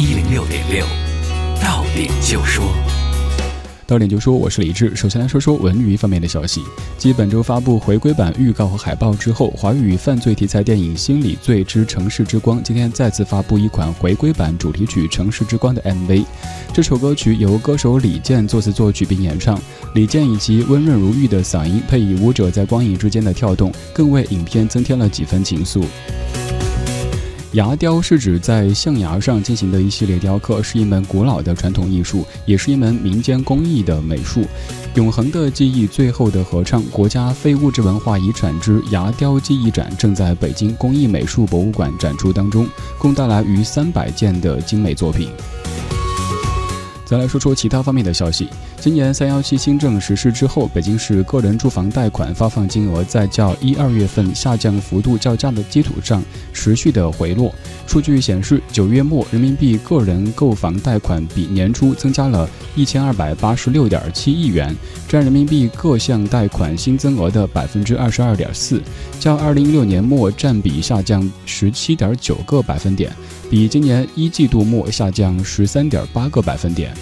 一零六点六，到点就说。到点就说，我是李志。首先来说说文娱方面的消息。继本周发布回归版预告和海报之后，华语犯罪题材电影《心理罪之城市之光》今天再次发布一款回归版主题曲《城市之光》的 MV。这首歌曲由歌手李健作词作曲并演唱，李健以及温润如玉的嗓音配以舞者在光影之间的跳动，更为影片增添了几分情愫。牙雕是指在象牙上进行的一系列雕刻，是一门古老的传统艺术，也是一门民间工艺的美术。永恒的记忆，最后的合唱，国家非物质文化遗产之牙雕技艺展正在北京工艺美术博物馆展出当中，共带来逾三百件的精美作品。再来说说其他方面的消息。今年三幺七新政实施之后，北京市个人住房贷款发放金额在较一二月份下降幅度较佳的基础上持续的回落。数据显示，九月末人民币个人购房贷款比年初增加了一千二百八十六点七亿元，占人民币各项贷款新增额的百分之二十二点四，较二零一六年末占比下降十七点九个百分点。比今年一季度末下降十三点八个百分点。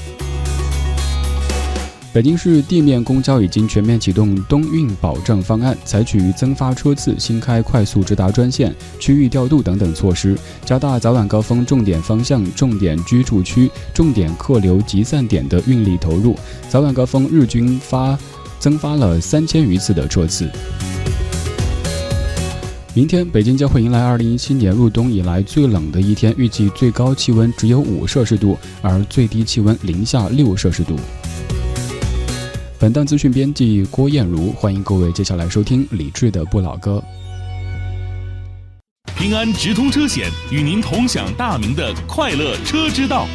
北京市地面公交已经全面启动冬运保障方案，采取增发车次、新开快速直达专线、区域调度等等措施，加大早晚高峰重点方向、重点居住区、重点客流集散点的运力投入。早晚高峰日均发增发了三千余次的车次。明天，北京将会迎来2017年入冬以来最冷的一天，预计最高气温只有五摄氏度，而最低气温零下六摄氏度。本档资讯编辑郭艳茹，欢迎各位接下来收听李志的不老歌。平安直通车险与您同享大明的快乐车之道。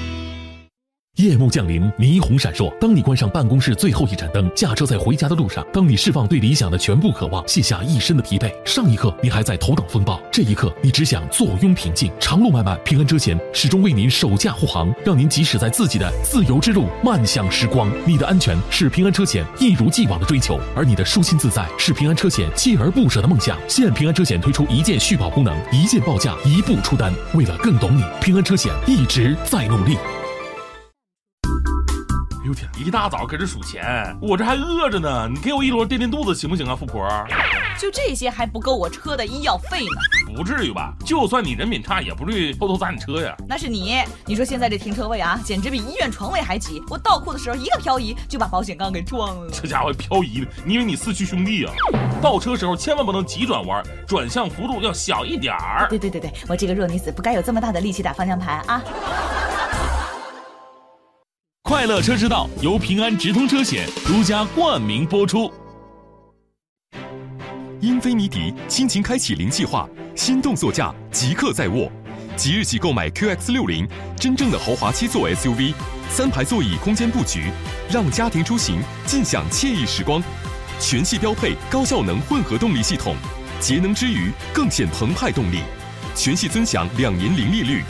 夜幕降临，霓虹闪烁。当你关上办公室最后一盏灯，驾车在回家的路上，当你释放对理想的全部渴望，卸下一身的疲惫。上一刻你还在头等风暴，这一刻你只想坐拥平静。长路漫漫，平安车险始终为您守驾护航，让您即使在自己的自由之路，漫向时光。你的安全是平安车险一如既往的追求，而你的舒心自在是平安车险锲而不舍的梦想。现平安车险推出一键续保功能，一键报价，一步出单。为了更懂你，平安车险一直在努力。哎呦天！一大早搁这数钱，我这还饿着呢。你给我一摞垫垫肚子行不行啊，富婆？就这些还不够我车的医药费呢。不至于吧？就算你人品差，也不至于偷偷砸你车呀。那是你，你说现在这停车位啊，简直比医院床位还挤。我倒库的时候一个漂移就把保险杠给撞了。这家伙漂移的，你以为你四驱兄弟啊？倒车时候千万不能急转弯，转向幅度要小一点儿。对对对对，我这个弱女子不该有这么大的力气打方向盘啊。快乐车之道由平安直通车险独家冠名播出。英菲尼迪亲情开启零计划，心动座驾即刻在握，即日起购买 QX 六零，真正的豪华七座 SUV，三排座椅空间布局，让家庭出行尽享惬意时光。全系标配高效能混合动力系统，节能之余更显澎湃动力。全系尊享两年零利率，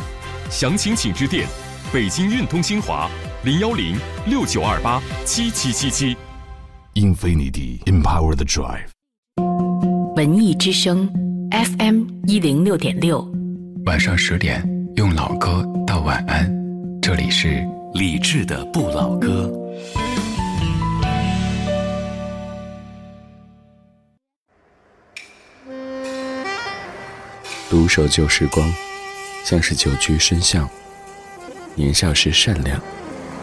详情请致电北京运通新华。零幺零六九二八七七七七，Infinity Empower the Drive。文艺之声，FM 一零六点六，晚上十点用老歌道晚安，这里是李志的不老歌。独守旧时光，像是久居深巷。年少时善良。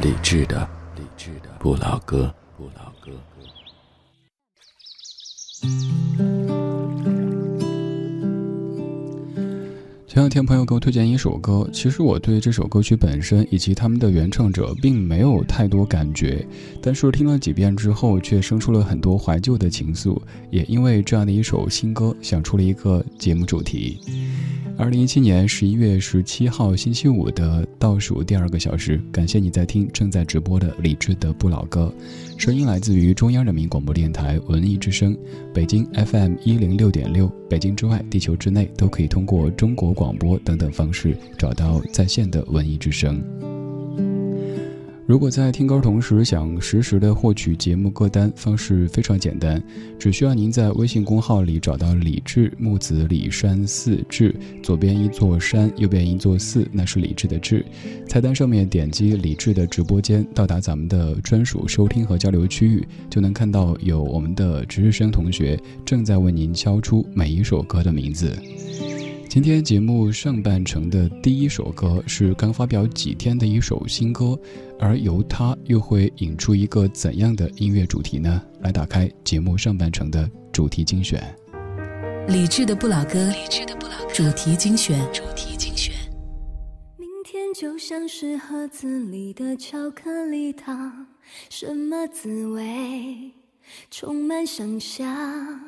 理智的，理智的不老歌，不老歌。前两天朋友给我推荐一首歌，其实我对这首歌曲本身以及他们的原唱者并没有太多感觉，但是听了几遍之后，却生出了很多怀旧的情愫。也因为这样的一首新歌，想出了一个节目主题。二零一七年十一月十七号星期五的倒数第二个小时，感谢你在听正在直播的李志的不老歌，声音来自于中央人民广播电台文艺之声，北京 FM 一零六点六，北京之外，地球之内都可以通过中国广播等等方式找到在线的文艺之声。如果在听歌同时想实时的获取节目歌单，方式非常简单，只需要您在微信公号里找到李志木子李山寺志，左边一座山，右边一座寺，那是李志的志。菜单上面点击李志的直播间，到达咱们的专属收听和交流区域，就能看到有我们的值日生同学正在为您敲出每一首歌的名字。今天节目上半程的第一首歌是刚发表几天的一首新歌，而由它又会引出一个怎样的音乐主题呢？来打开节目上半程的主题精选。理智的不老歌，理智的不老歌，主题精选，主题精选。明天就像是盒子里的巧克力糖，什么滋味？充满想象。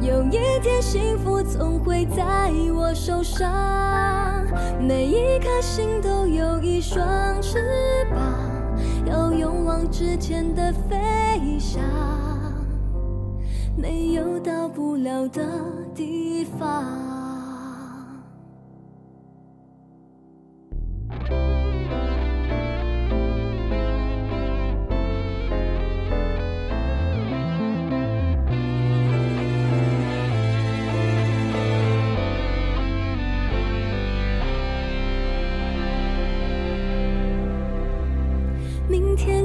有一天幸福总会在我手上。每一颗心都有一双翅膀，要勇往直前的飞翔，没有到不了的地方。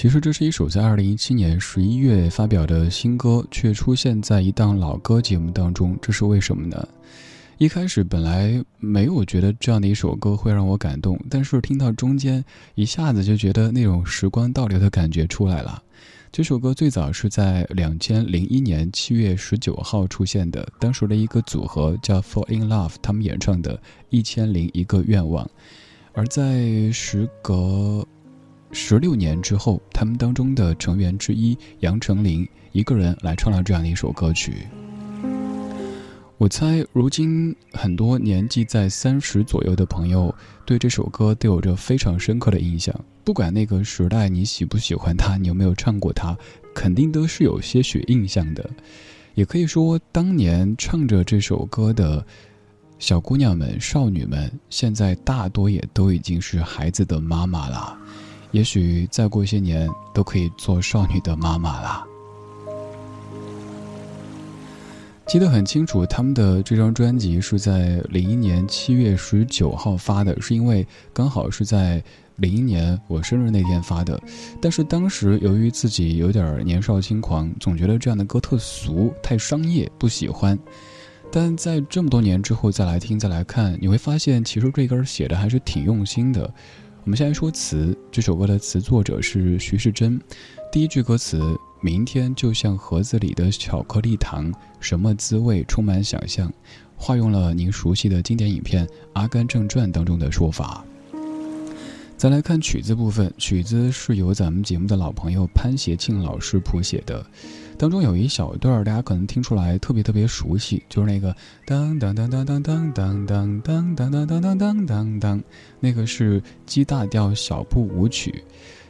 其实这是一首在二零一七年十一月发表的新歌，却出现在一档老歌节目当中，这是为什么呢？一开始本来没有觉得这样的一首歌会让我感动，但是听到中间，一下子就觉得那种时光倒流的感觉出来了。这首歌最早是在两千零一年七月十九号出现的，当时的一个组合叫 Fall in Love，他们演唱的《一千零一个愿望》，而在时隔十六年之后，他们当中的成员之一杨丞琳一个人来唱了这样的一首歌曲。我猜，如今很多年纪在三十左右的朋友对这首歌都有着非常深刻的印象。不管那个时代你喜不喜欢它，你有没有唱过它，肯定都是有些许印象的。也可以说，当年唱着这首歌的小姑娘们、少女们，现在大多也都已经是孩子的妈妈了。也许再过一些年，都可以做少女的妈妈啦。记得很清楚，他们的这张专辑是在零一年七月十九号发的，是因为刚好是在零一年我生日那天发的。但是当时由于自己有点年少轻狂，总觉得这样的歌特俗、太商业，不喜欢。但在这么多年之后再来听、再来看，你会发现其实这歌写的还是挺用心的。我们先来说词，这首歌的词作者是徐世珍，第一句歌词。明天就像盒子里的巧克力糖，什么滋味充满想象，化用了您熟悉的经典影片《阿甘正传》当中的说法。再来看曲子部分，曲子是由咱们节目的老朋友潘协庆老师谱写的，当中有一小段大家可能听出来特别特别熟悉，就是那个当当当当当当当当当当当当当当当，那个是 G 大调小步舞曲。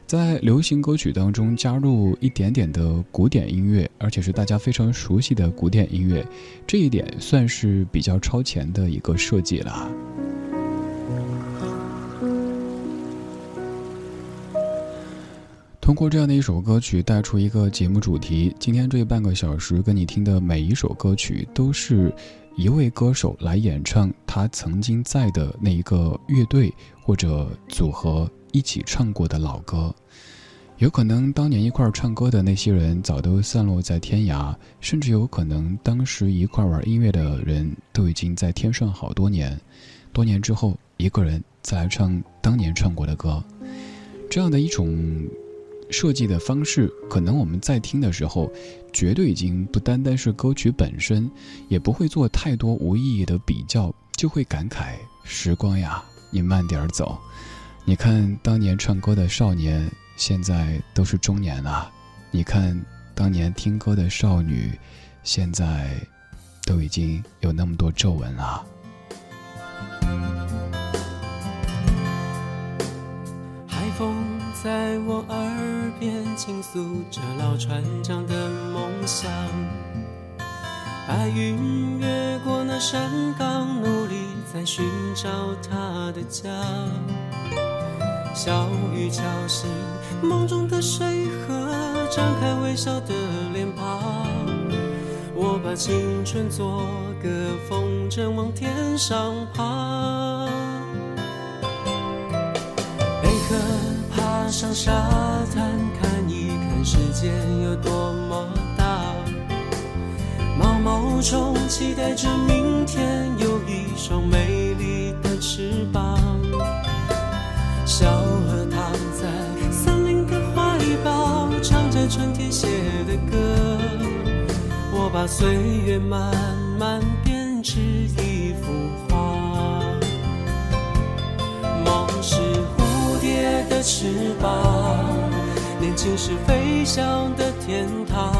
在流行歌曲当中加入一点点的古典音乐，而且是大家非常熟悉的古典音乐，这一点算是比较超前的一个设计了。通过这样的一首歌曲带出一个节目主题，今天这半个小时跟你听的每一首歌曲，都是一位歌手来演唱他曾经在的那一个乐队或者组合。一起唱过的老歌，有可能当年一块唱歌的那些人早都散落在天涯，甚至有可能当时一块玩音乐的人都已经在天上好多年。多年之后，一个人再来唱当年唱过的歌，这样的一种设计的方式，可能我们在听的时候，绝对已经不单单是歌曲本身，也不会做太多无意义的比较，就会感慨时光呀，你慢点儿走。你看，当年唱歌的少年，现在都是中年了；你看，当年听歌的少女，现在都已经有那么多皱纹了。海风在我耳边倾诉着老船长的梦想，白云越过那山岗，努力在寻找他的家。小雨敲醒梦中的水河，张开微笑的脸庞。我把青春做个风筝往天上爬。上沙滩，看一看世界有多么大。毛毛虫期待着明天有一双美丽的翅膀。小河躺在森林的怀抱，唱着春天写的歌。我把岁月慢慢编织一幅画的翅膀，年轻时飞翔的天堂。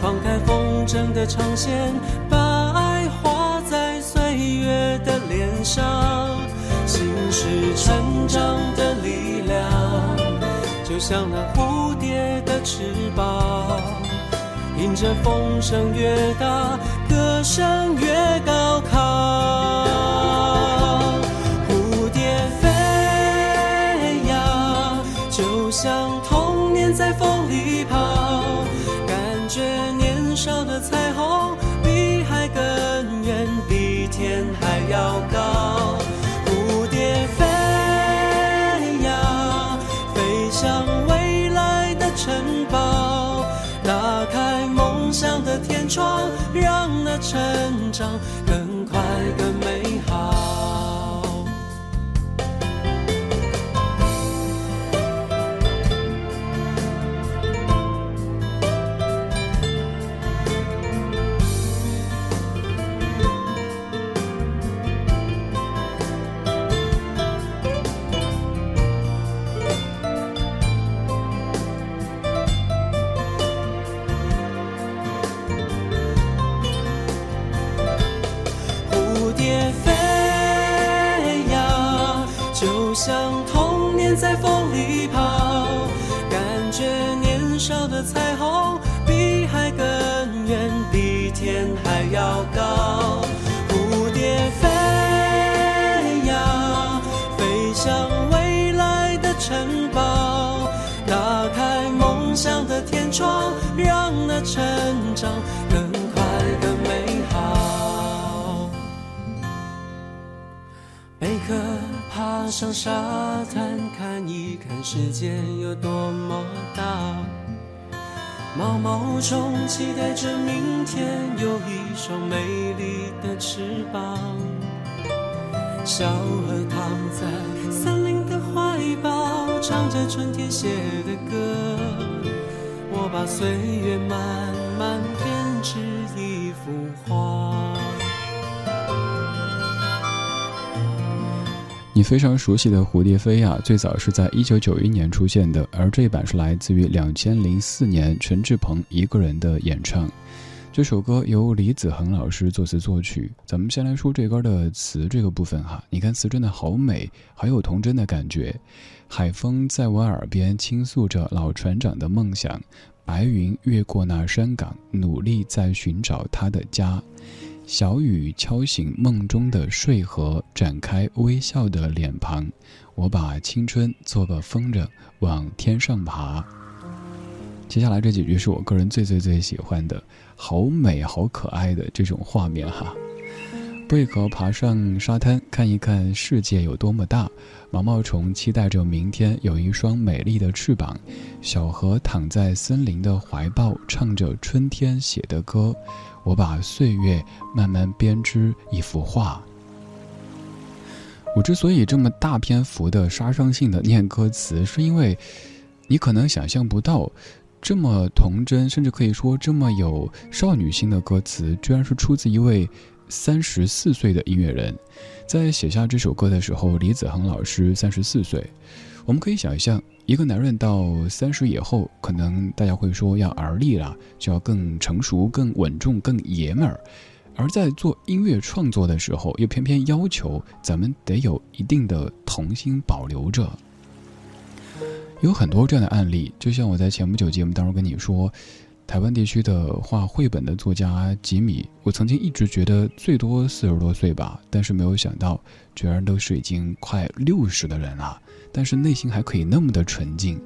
放开风筝的长线，把爱画在岁月的脸上。心是成长的力量，就像那蝴蝶的翅膀，迎着风声越大。歌。声越高亢。爬上沙滩，看一看世界有多么大。毛毛虫期待着明天有一双美丽的翅膀。小河躺在森林的怀抱，唱着春天写的歌。我把岁月慢慢编织一幅画。你非常熟悉的《蝴蝶飞》呀，最早是在一九九一年出现的，而这一版是来自于两千零四年陈志朋一个人的演唱。这首歌由李子恒老师作词作曲。咱们先来说这歌的词这个部分哈，你看词真的好美，好有童真的感觉。海风在我耳边倾诉着老船长的梦想，白云越过那山岗，努力在寻找他的家。小雨敲醒梦中的睡河，展开微笑的脸庞。我把青春做个风筝，往天上爬。接下来这几句是我个人最最最喜欢的，好美好可爱的这种画面哈。贝壳爬上沙滩，看一看世界有多么大。毛毛虫期待着明天有一双美丽的翅膀。小河躺在森林的怀抱，唱着春天写的歌。我把岁月慢慢编织一幅画。我之所以这么大篇幅的杀伤性的念歌词，是因为你可能想象不到，这么童真，甚至可以说这么有少女心的歌词，居然是出自一位三十四岁的音乐人。在写下这首歌的时候，李子恒老师三十四岁。我们可以想象，一个男人到三十以后，可能大家会说要而立了，就要更成熟、更稳重、更爷们儿。而在做音乐创作的时候，又偏偏要求咱们得有一定的童心保留着。有很多这样的案例，就像我在前不久节目当中跟你说，台湾地区的画绘本的作家吉米，我曾经一直觉得最多四十多岁吧，但是没有想到，居然都是已经快六十的人了，但是内心还可以那么的纯净。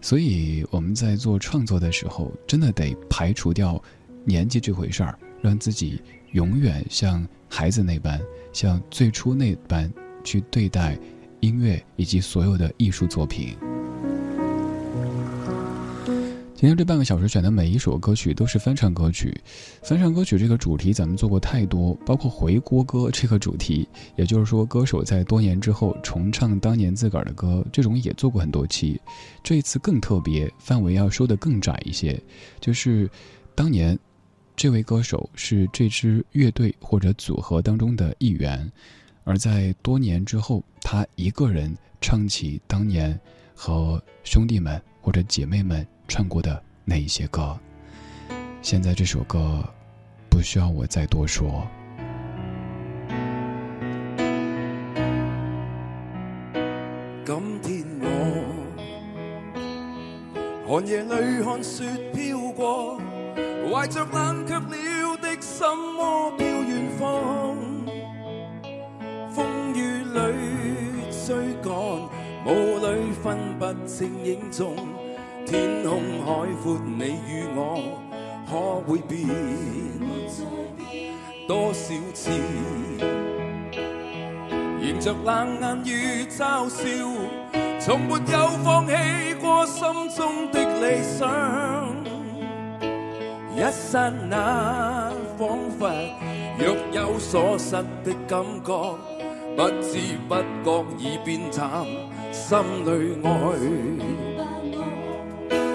所以我们在做创作的时候，真的得排除掉年纪这回事儿，让自己永远像孩子那般，像最初那般去对待音乐以及所有的艺术作品。今天这半个小时选的每一首歌曲都是翻唱歌曲，翻唱歌曲这个主题咱们做过太多，包括回锅歌这个主题，也就是说歌手在多年之后重唱当年自个儿的歌，这种也做过很多期。这一次更特别，范围要说的更窄一些，就是当年这位歌手是这支乐队或者组合当中的一员，而在多年之后，他一个人唱起当年和兄弟们或者姐妹们。唱过的那一些歌。现在这首歌，不需要我再多说。今天我寒夜里看雪飘过，怀着冷却了的心窝飘远方，风雨里追赶，雾里分不清影踪。天空海阔，你与我可会变？多少次，迎着冷眼与嘲笑，从没有放弃过心中的理想。一刹那，仿佛若有所失的感觉，不知不觉已变淡，心里爱。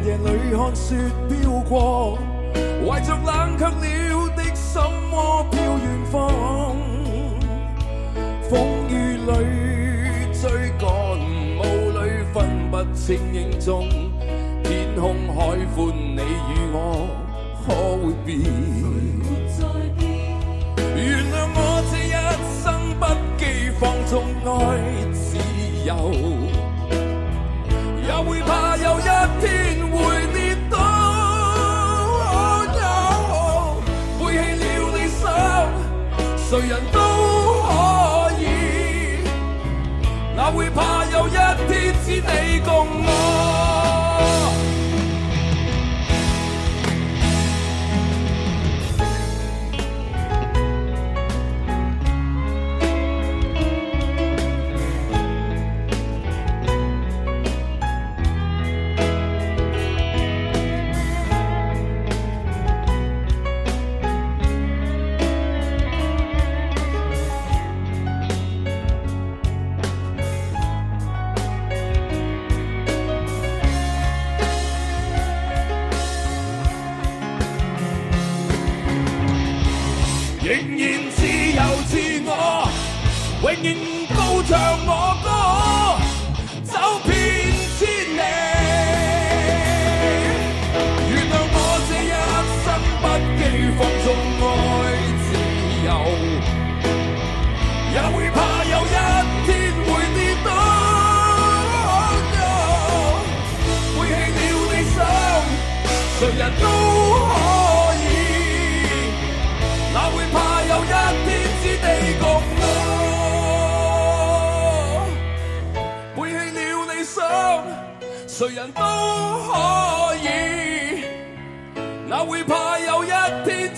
寒夜里看雪飘过，怀着冷却了的心窝飘远方。风雨里追赶，雾里分不清影踪。天空海阔，你与我可会变？原谅我这一生不羁放纵愛自由，也會怕有一天会跌倒。哦背弃了理想，谁人都可以，哪会怕有一天只你共我？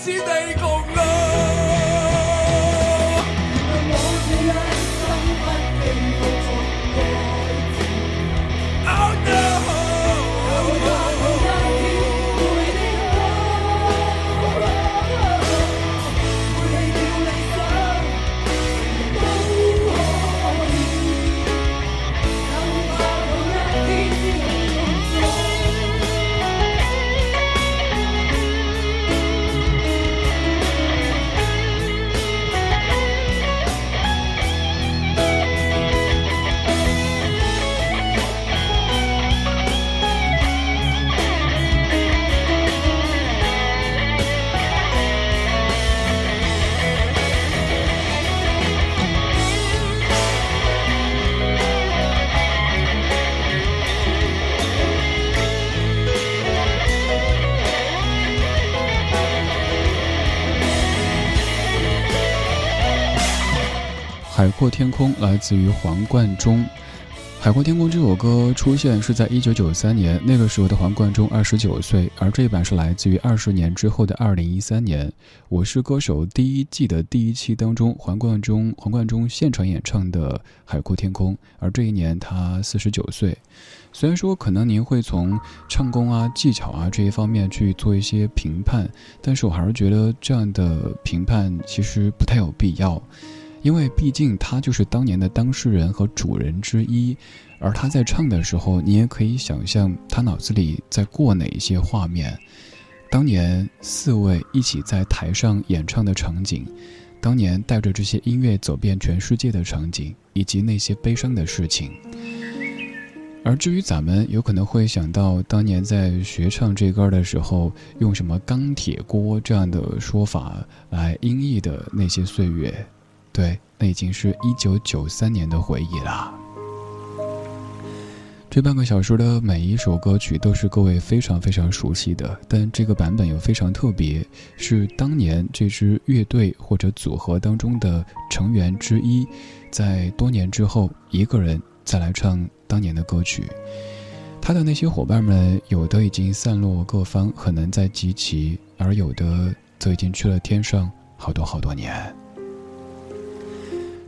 天只海阔天空来自于黄贯中。《海阔天空》这首歌出现是在一九九三年，那个时候的黄贯中二十九岁，而这一版是来自于二十年之后的二零一三年。《我是歌手》第一季的第一期当中，黄贯中黄贯中现场演唱的《海阔天空》，而这一年他四十九岁。虽然说可能您会从唱功啊、技巧啊这一方面去做一些评判，但是我还是觉得这样的评判其实不太有必要。因为毕竟他就是当年的当事人和主人之一，而他在唱的时候，你也可以想象他脑子里在过哪一些画面。当年四位一起在台上演唱的场景，当年带着这些音乐走遍全世界的场景，以及那些悲伤的事情。而至于咱们，有可能会想到当年在学唱这歌的时候，用什么“钢铁锅”这样的说法来音译的那些岁月，对，那已经是一九九三年的回忆了。这半个小时的每一首歌曲都是各位非常非常熟悉的，但这个版本又非常特别，是当年这支乐队或者组合当中的成员之一，在多年之后一个人再来唱。当年的歌曲，他的那些伙伴们，有的已经散落各方，很难再集齐；而有的则已经去了天上，好多好多年。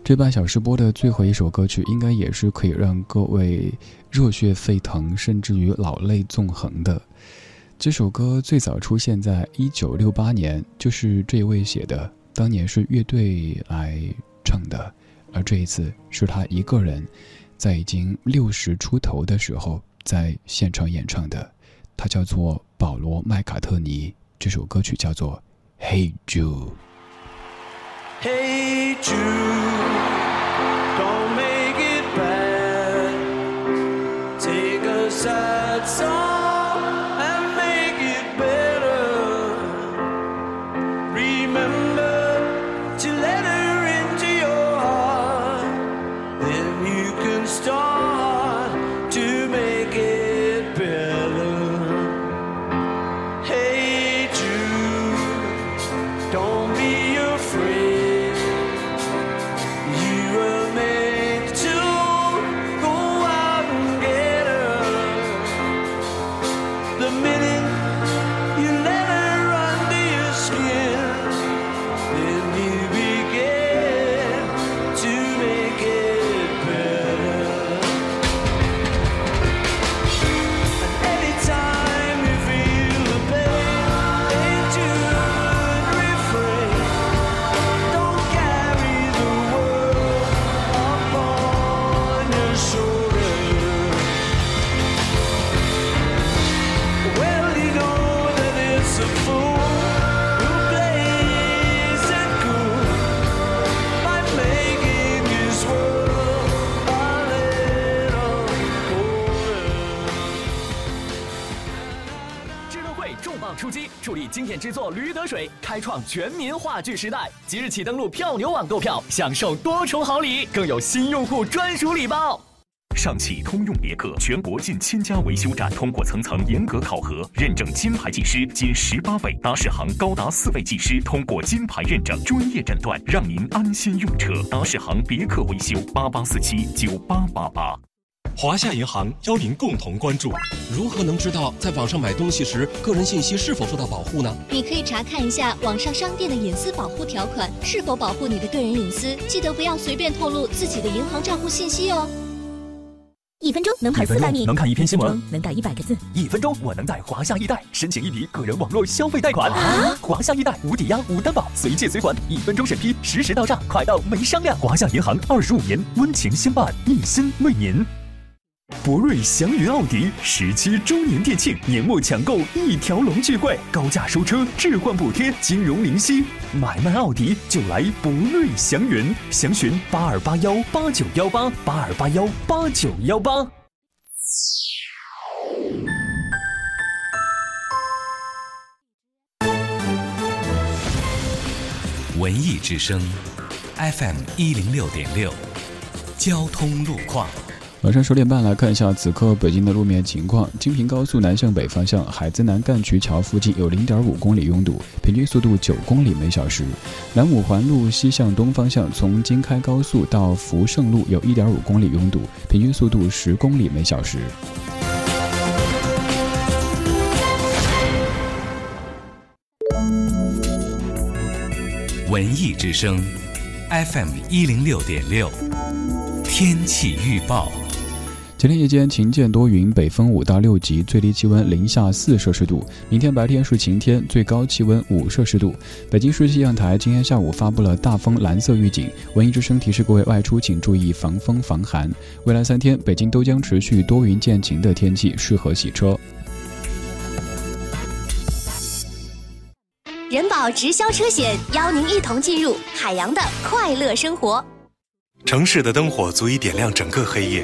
这半小时播的最后一首歌曲，应该也是可以让各位热血沸腾，甚至于老泪纵横的。这首歌最早出现在一九六八年，就是这位写的，当年是乐队来唱的，而这一次是他一个人。在已经六十出头的时候，在现场演唱的，他叫做保罗·麦卡特尼。这首歌曲叫做《Hey Jude》。sad song. 经典之作《驴得水》开创全民话剧时代，即日起登录票牛网购票，享受多重好礼，更有新用户专属礼包。上汽通用别克全国近千家维修站通过层层严格考核，认证金牌技师仅十八位，达世行高达四位技师通过金牌认证，专业诊断，让您安心用车。达世行别克维修八八四七九八八八。华夏银行邀您共同关注：如何能知道在网上买东西时个人信息是否受到保护呢？你可以查看一下网上商店的隐私保护条款是否保护你的个人隐私，记得不要随便透露自己的银行账户信息哦。一分钟能跑四百米，能看一篇新闻，能打一百个字。一分钟，我能在华夏易贷申请一笔个人网络消费贷款。华夏易贷无抵押、无担保，随借随还，一分钟审批，实时到账，快到没商量。华夏银行二十五年温情相伴，一心为您。博瑞祥云奥迪十七周年店庆，年末抢购一条龙巨贵，高价收车，置换补贴，金融零息，买卖奥迪就来博瑞祥云，详询八二八幺八九幺八八二八幺八九幺八。文艺之声，FM 一零六点六，交通路况。晚上十点半来看一下此刻北京的路面情况。京平高速南向北方向，海子南干渠桥附近有零点五公里拥堵，平均速度九公里每小时。南五环路西向东方向，从京开高速到福盛路有一点五公里拥堵，平均速度十公里每小时。文艺之声，FM 一零六点六，天气预报。今天夜间晴间多云，北风五到六级，最低气温零下四摄氏度。明天白天是晴天，最高气温五摄氏度。北京市气象台今天下午发布了大风蓝色预警，文艺之声提示各位外出请注意防风防寒。未来三天，北京都将持续多云见晴的天气，适合洗车。人保。保直销车险邀您一同进入海洋的快乐生活。城市的灯火足以点亮整个黑夜，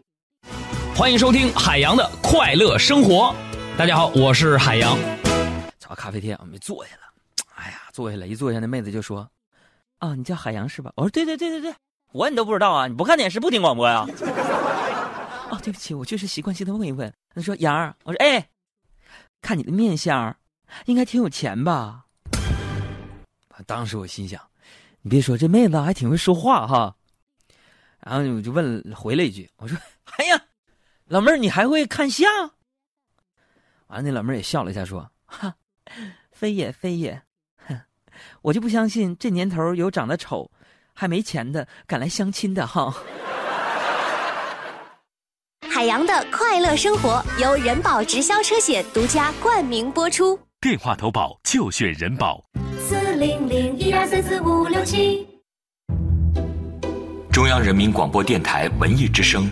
欢迎收听海洋的快乐生活。大家好，我是海洋。找咖啡店，我们坐下了。哎呀，坐下来一坐下，那妹子就说：“啊，你叫海洋是吧？”我说：“对对对对对，我你都不知道啊？你不看电视不听广播呀？” 哦，对不起，我就是习惯性的问一问。他说：“杨儿。”我说：“哎，看你的面相，应该挺有钱吧？”当时我心想：“你别说，这妹子还挺会说话哈。”然后我就问回了一句：“我说，哎呀。”老妹儿，你还会看相？完了，那老妹儿也笑了一下，说：“哈，非也非也，哼，我就不相信这年头有长得丑、还没钱的敢来相亲的哈。”海洋的快乐生活由人保直销车险独家冠名播出。电话投保就选人保。四零零一二三四五六七。中央人民广播电台文艺之声。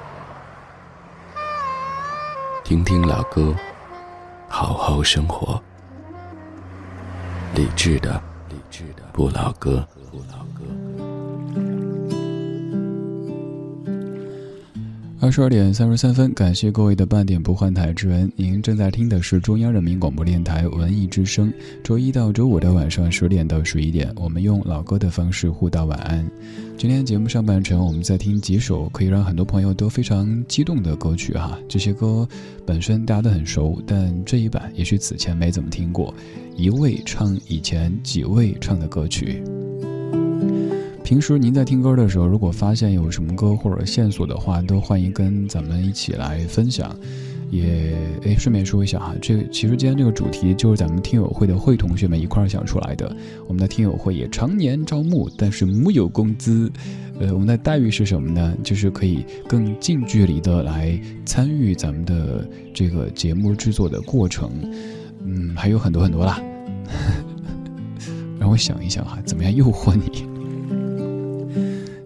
听听老歌，好好生活。理智的，理智的不老歌。二十二点三十三分，感谢各位的半点不换台之恩。您正在听的是中央人民广播电台文艺之声。周一到周五的晚上十点到十一点，我们用老歌的方式互道晚安。今天节目上半程，我们在听几首可以让很多朋友都非常激动的歌曲哈。这些歌本身大家都很熟，但这一版也许此前没怎么听过。一位唱以前几位唱的歌曲。平时您在听歌的时候，如果发现有什么歌或者线索的话，都欢迎跟咱们一起来分享。也诶，顺便说一下哈，这其实今天这个主题就是咱们听友会的会同学们一块儿想出来的。我们的听友会也常年招募，但是木有工资。呃，我们的待遇是什么呢？就是可以更近距离的来参与咱们的这个节目制作的过程。嗯，还有很多很多啦。让我想一想哈，怎么样诱惑你？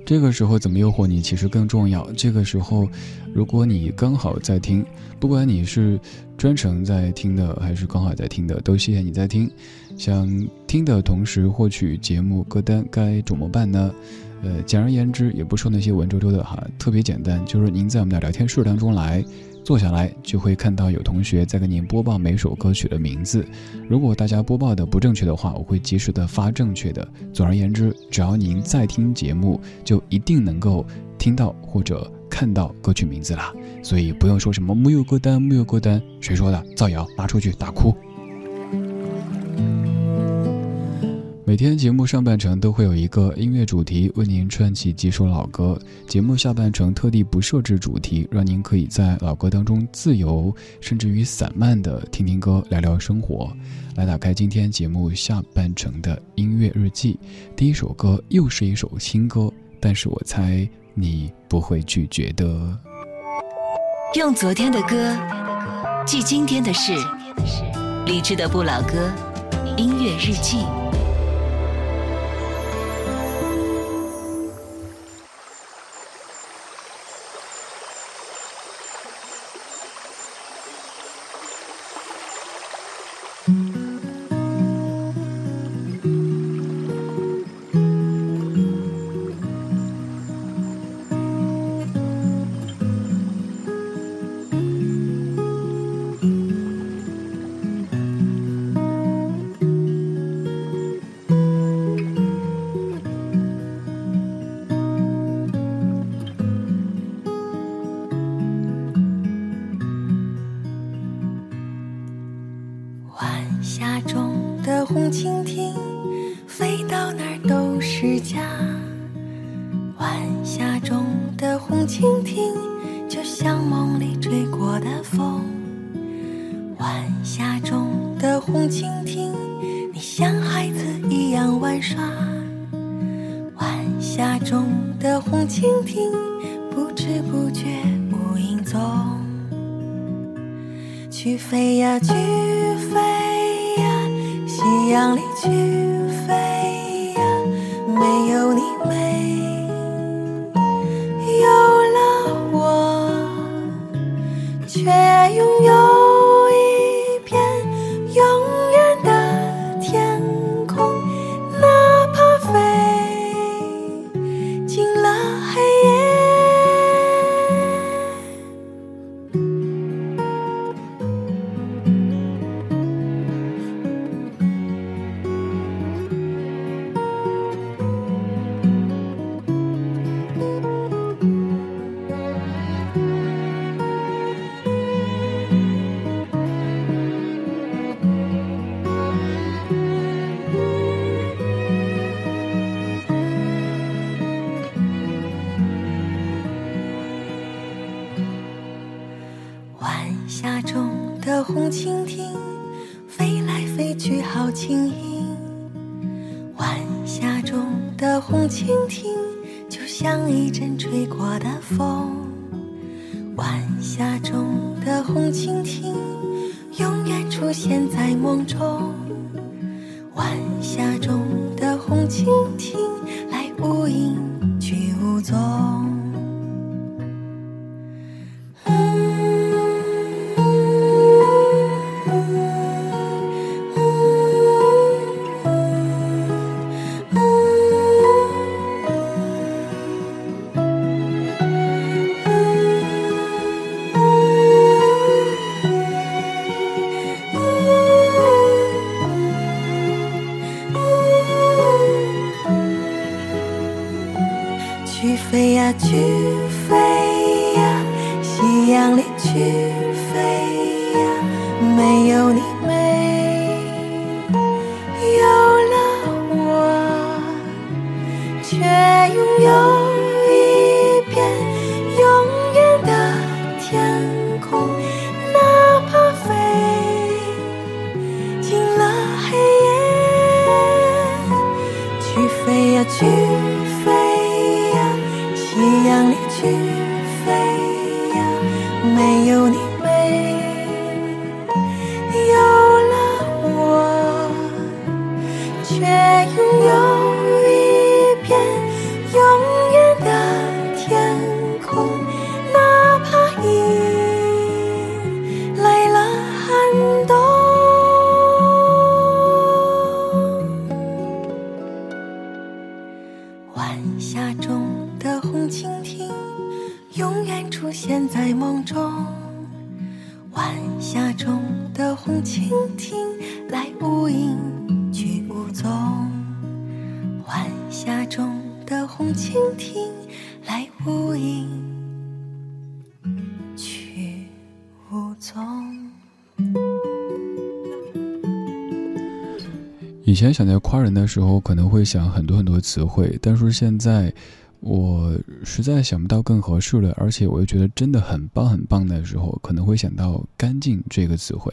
这个时候怎么诱惑你，其实更重要。这个时候，如果你刚好在听，不管你是专程在听的，还是刚好在听的，都谢谢你在听。想听的同时获取节目歌单，该怎么办呢？呃，简而言之，也不说那些文绉绉的哈，特别简单，就是您在我们的聊天室当中来。坐下来就会看到有同学在给您播报每首歌曲的名字。如果大家播报的不正确的话，我会及时的发正确的。总而言之，只要您在听节目，就一定能够听到或者看到歌曲名字啦。所以不用说什么木有歌单，木有歌单，谁说的？造谣，拿出去打哭。每天节目上半程都会有一个音乐主题，为您串起几首老歌。节目下半程特地不设置主题，让您可以在老歌当中自由，甚至于散漫的听听歌，聊聊生活。来打开今天节目下半程的音乐日记，第一首歌又是一首新歌，但是我猜你不会拒绝的。用昨天的歌记今天的事，理智的不老歌，音乐日记。中的红蜻蜓，飞到哪儿都是家。晚霞中的红蜻蜓，就像梦里吹过的风。晚霞中的红蜻蜓，你像孩子一样玩耍。晚霞中的红蜻蜓，不知不觉无影踪。去飞呀去飞，夕阳里去飞呀，没有你没有了我，却拥有吹过的风。晚霞中的红蜻蜓，永远出现在梦中。晚霞中的红蜻蜓，来无影去无踪。以前想在夸人的时候，可能会想很多很多词汇，但是现在我实在想不到更合适了，而且我又觉得真的很棒很棒的时候，可能会想到“干净”这个词汇。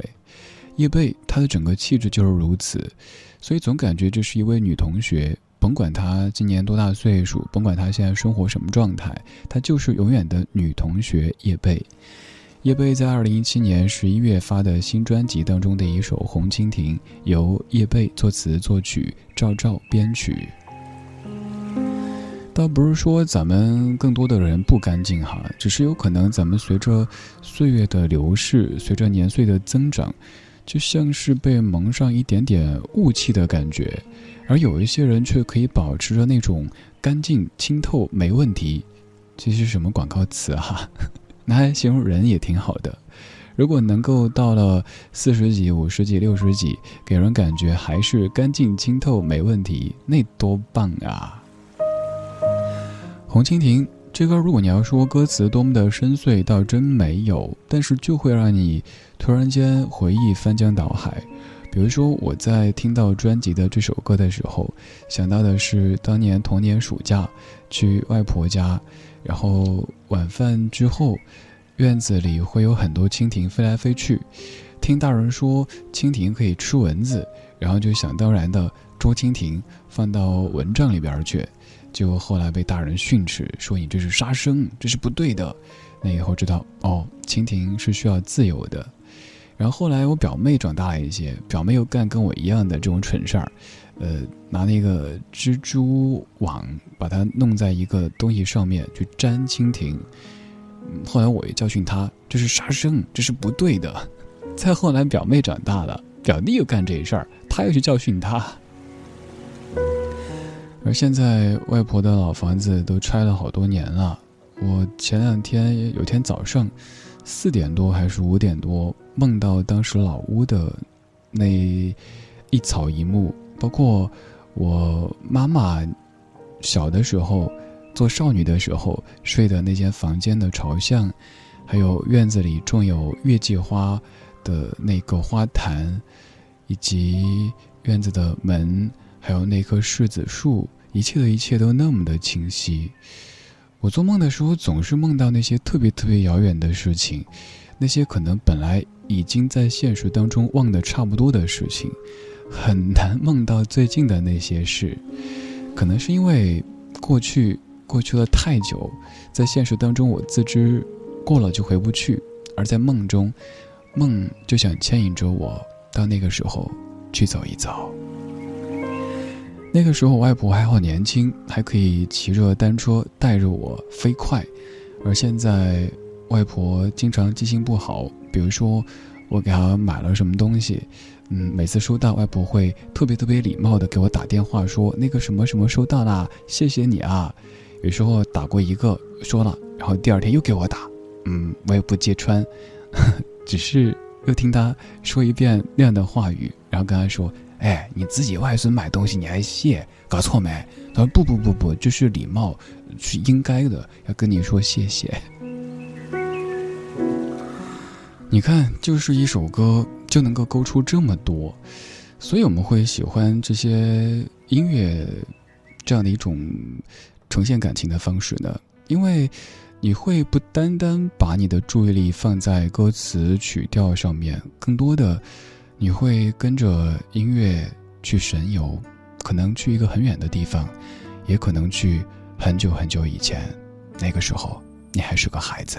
叶蓓她的整个气质就是如此，所以总感觉这是一位女同学。甭管她今年多大岁数，甭管她现在生活什么状态，她就是永远的女同学叶蓓。叶蓓在二零一七年十一月发的新专辑当中的一首《红蜻蜓》，由叶蓓作词作曲，赵照编曲。倒不是说咱们更多的人不干净哈，只是有可能咱们随着岁月的流逝，随着年岁的增长，就像是被蒙上一点点雾气的感觉，而有一些人却可以保持着那种干净清透没问题。这是什么广告词啊？拿来形容人也挺好的。如果能够到了四十几、五十几、六十几，给人感觉还是干净清透没问题，那多棒啊！红蜻蜓这歌，如果你要说歌词多么的深邃，倒真没有，但是就会让你突然间回忆翻江倒海。比如说，我在听到专辑的这首歌的时候，想到的是当年童年暑假去外婆家，然后晚饭之后，院子里会有很多蜻蜓飞来飞去，听大人说蜻蜓可以吃蚊子，然后就想当然的捉蜻蜓放到蚊帐里边去，结果后来被大人训斥，说你这是杀生，这是不对的。那以后知道哦，蜻蜓是需要自由的。然后后来我表妹长大了一些，表妹又干跟我一样的这种蠢事儿，呃，拿那个蜘蛛网把它弄在一个东西上面去粘蜻蜓。后来我又教训他，这是杀生，这是不对的。再后来表妹长大了，表弟又干这事儿，他又去教训他。而现在外婆的老房子都拆了好多年了。我前两天有天早上四点多还是五点多，梦到当时老屋的那一草一木，包括我妈妈小的时候做少女的时候睡的那间房间的朝向，还有院子里种有月季花的那个花坛，以及院子的门，还有那棵柿子树，一切的一切都那么的清晰。我做梦的时候，总是梦到那些特别特别遥远的事情，那些可能本来已经在现实当中忘得差不多的事情，很难梦到最近的那些事。可能是因为过去过去了太久，在现实当中我自知过了就回不去，而在梦中，梦就想牵引着我到那个时候去走一走。那个时候，我外婆还好年轻，还可以骑着单车带着我飞快。而现在，外婆经常记性不好，比如说我给她买了什么东西，嗯，每次收到，外婆会特别特别礼貌的给我打电话说那个什么什么收到啦，谢谢你啊。有时候打过一个说了，然后第二天又给我打，嗯，我也不揭穿，只是又听他说一遍那样的话语，然后跟他说。哎，你自己外孙买东西你还谢，搞错没？他说不不不不，这是礼貌，是应该的，要跟你说谢谢。你看，就是一首歌就能够勾出这么多，所以我们会喜欢这些音乐这样的一种呈现感情的方式呢，因为你会不单单把你的注意力放在歌词曲调上面，更多的。你会跟着音乐去神游，可能去一个很远的地方，也可能去很久很久以前。那个时候，你还是个孩子。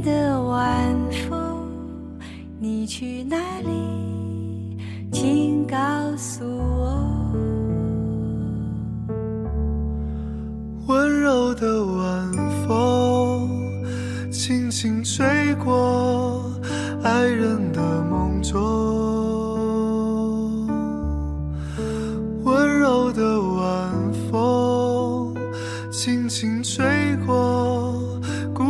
的晚风，你去哪里？请告诉我。温柔的晚风，轻轻吹过爱人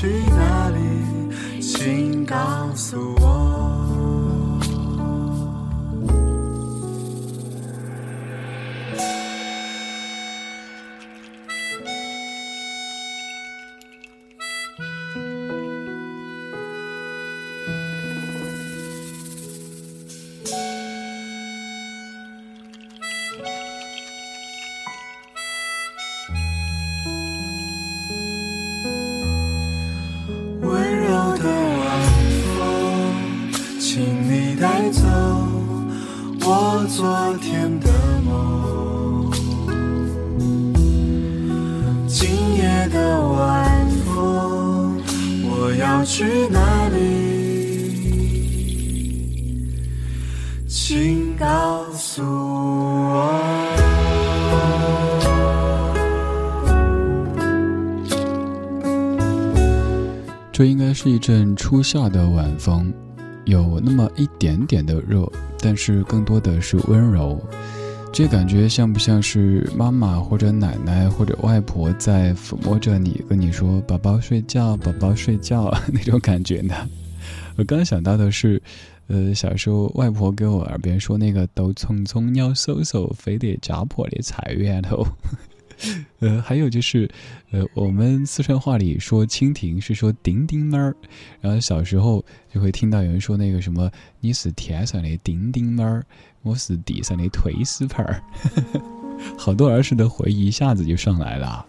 去哪里？请告诉我。初夏的晚风，有那么一点点的热，但是更多的是温柔。这感觉像不像是妈妈或者奶奶或者外婆在抚摸着你，跟你说“宝宝睡觉，宝宝睡觉”那种感觉呢？我刚想到的是，呃，小时候外婆给我耳边说那个“都匆匆要嗖嗖，非得家破的菜园头”。呃，还有就是，呃，我们四川话里说蜻蜓是说“叮叮猫儿”，然后小时候就会听到有人说那个什么“你是天上的丁丁猫儿”。我是地上的推屎盆儿，好多儿时的回忆一下子就上来了。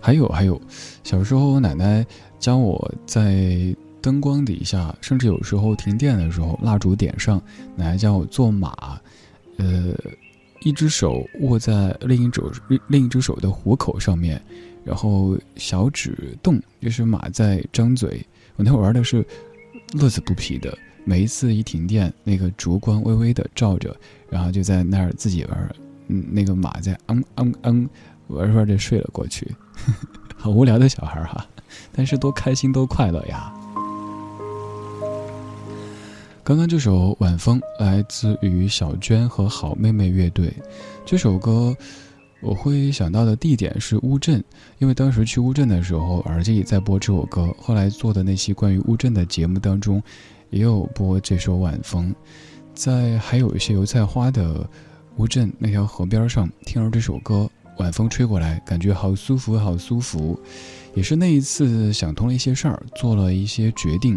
还有还有，小时候我奶奶教我在灯光底下，甚至有时候停电的时候，蜡烛点上，奶奶教我做马，呃，一只手握在另一手另一只手的虎口上面，然后小指动，就是马在张嘴。我那会玩的是乐此不疲的。每一次一停电，那个烛光微微的照着，然后就在那儿自己玩，嗯，那个马在嗯嗯嗯玩着玩着睡了过去，好无聊的小孩哈，但是多开心多快乐呀！刚刚这首《晚风》来自于小娟和好妹妹乐队，这首歌我会想到的地点是乌镇，因为当时去乌镇的时候，耳机里在播这首歌，后来做的那期关于乌镇的节目当中。也有播这首晚风，在还有一些油菜花的乌镇那条河边上，听着这首歌，晚风吹过来，感觉好舒服，好舒服。也是那一次想通了一些事儿，做了一些决定。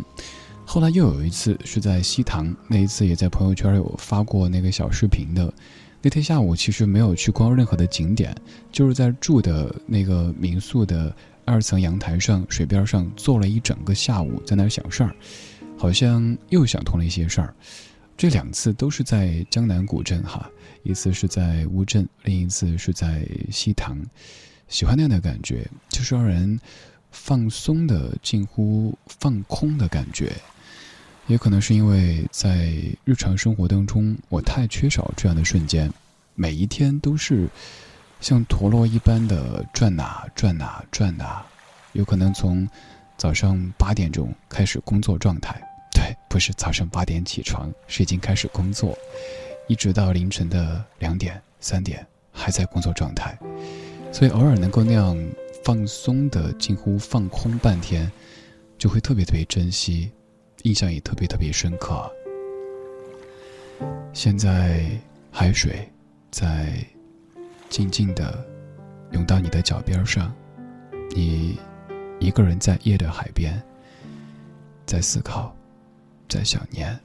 后来又有一次是在西塘，那一次也在朋友圈有发过那个小视频的。那天下午其实没有去逛任何的景点，就是在住的那个民宿的二层阳台上、水边上坐了一整个下午，在那儿想事儿。好像又想通了一些事儿，这两次都是在江南古镇哈，一次是在乌镇，另一次是在西塘。喜欢那样的感觉，就是让人放松的、近乎放空的感觉。也可能是因为在日常生活当中，我太缺少这样的瞬间，每一天都是像陀螺一般的转呐转呐转呐，有可能从早上八点钟开始工作状态。对，不是早上八点起床，是已经开始工作，一直到凌晨的两点、三点还在工作状态，所以偶尔能够那样放松的近乎放空半天，就会特别特别珍惜，印象也特别特别深刻。现在海水在静静的涌到你的脚边上，你一个人在夜的海边，在思考。在想念。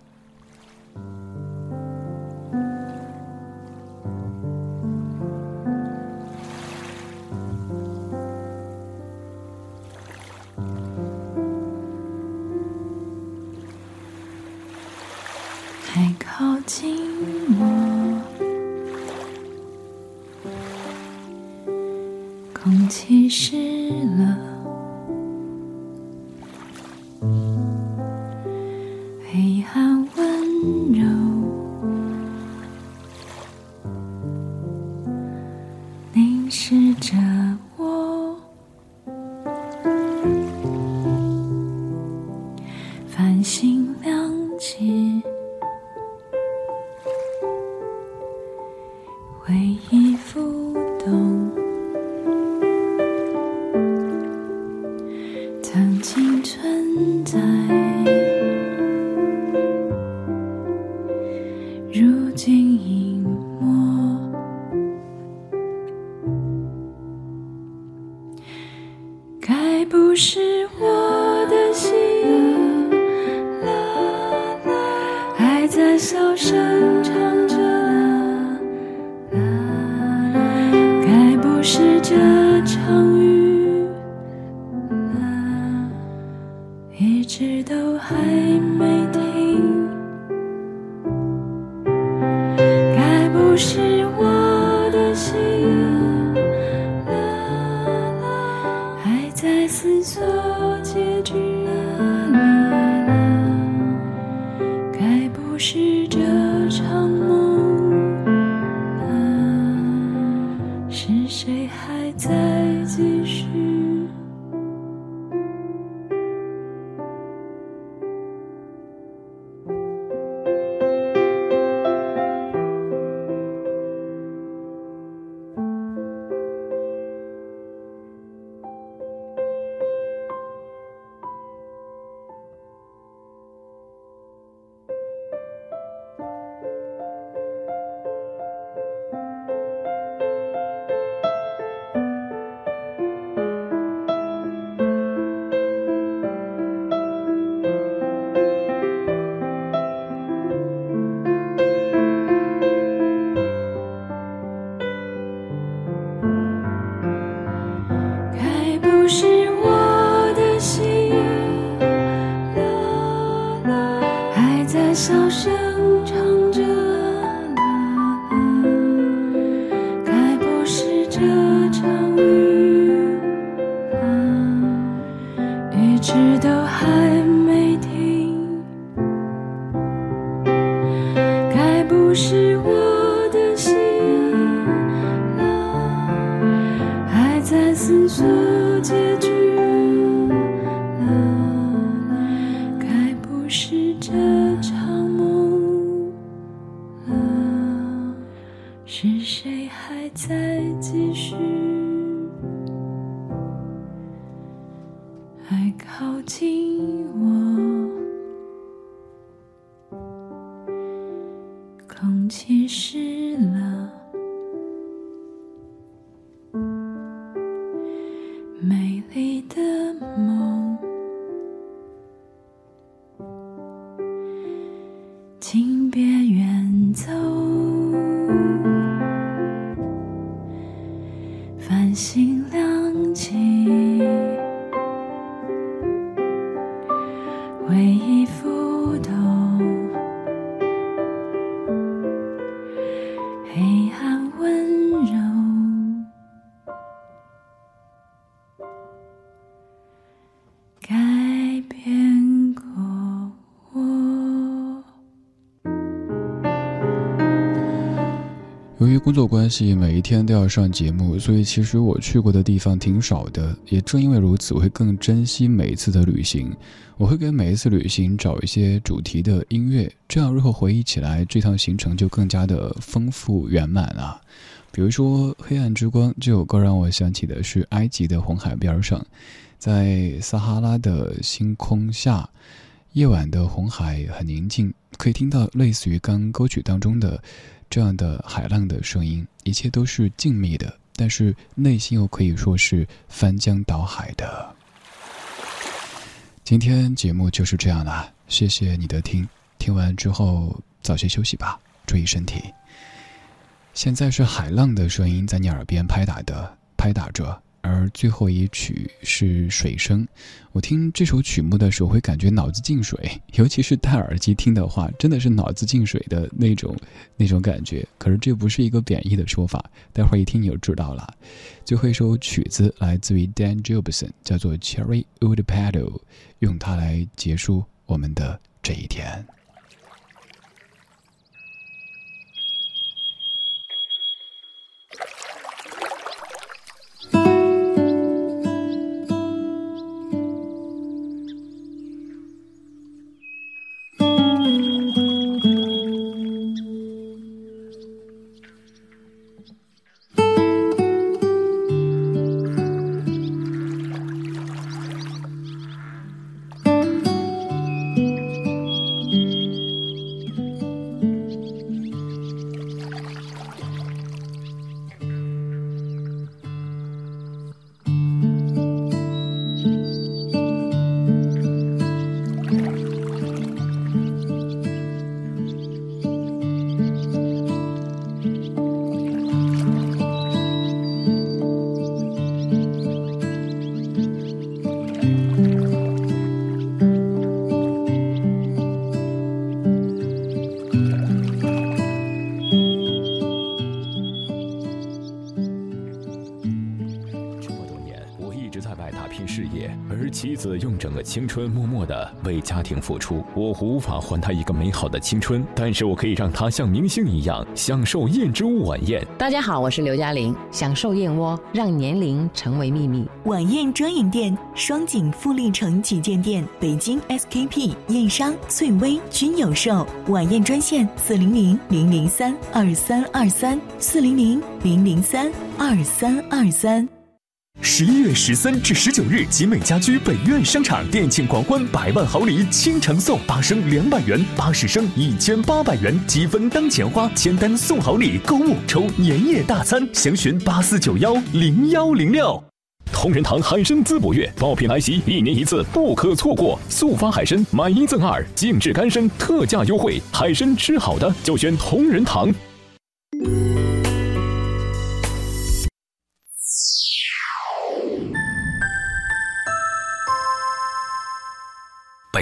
静不是我我，空气湿了。关系，每一天都要上节目，所以其实我去过的地方挺少的。也正因为如此，我会更珍惜每一次的旅行。我会给每一次旅行找一些主题的音乐，这样日后回忆起来，这趟行程就更加的丰富圆满啊。比如说《黑暗之光》这首歌，让我想起的是埃及的红海边上，在撒哈拉的星空下，夜晚的红海很宁静，可以听到类似于刚歌曲当中的这样的海浪的声音，一切都是静谧的，但是内心又可以说是翻江倒海的。今天节目就是这样啦，谢谢你的听，听完之后早些休息吧，注意身体。现在是海浪的声音在你耳边拍打的，拍打着，而最后一曲是水声。我听这首曲目的时候会感觉脑子进水，尤其是戴耳机听的话，真的是脑子进水的那种那种感觉。可是这不是一个贬义的说法，待会儿一听你就知道了。最后一首曲子来自于 Dan Jobson，叫做《Cherry Wood Paddle》，用它来结束我们的这一天。春默默的为家庭付出，我无法还他一个美好的青春，但是我可以让他像明星一样享受燕之屋晚宴。大家好，我是刘嘉玲，享受燕窝，让年龄成为秘密。晚宴专营店：双井富力城旗舰店、北京 SKP、燕商、翠微均有售。晚宴专线：四零零零零三二三二三，四零零零零三二三二三。十一月十三至十九日，集美家居北苑商场店庆狂欢，百万豪礼倾城送，八升两百元，八十升一千八百元，积分当钱花，签单送好礼，购物抽年夜大餐，详询八四九幺零幺零六。同仁堂海参滋补月爆品来袭，一年一次，不可错过。速发海参买一赠二，静置干参特价优惠，海参吃好的就选同仁堂。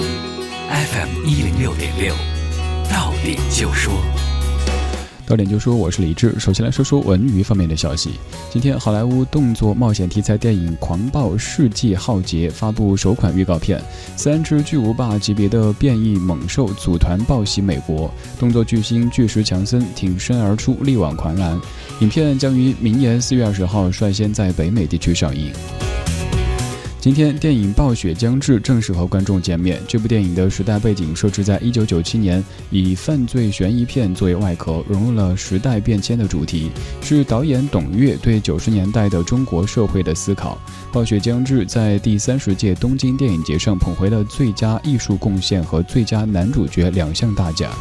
FM 一零六点六，到点就说，到点就说，我是李志。首先来说说文娱方面的消息。今天，好莱坞动作冒险题材电影《狂暴世纪浩劫》发布首款预告片，三只巨无霸级别的变异猛兽组团报袭美国，动作巨星巨石强森挺身而出，力挽狂澜。影片将于明年四月二十号率先在北美地区上映。今天，电影《暴雪将至》正式和观众见面。这部电影的时代背景设置在一九九七年，以犯罪悬疑片作为外壳，融入了时代变迁的主题，是导演董越对九十年代的中国社会的思考。《暴雪将至》在第三十届东京电影节上捧回了最佳艺术贡献和最佳男主角两项大奖。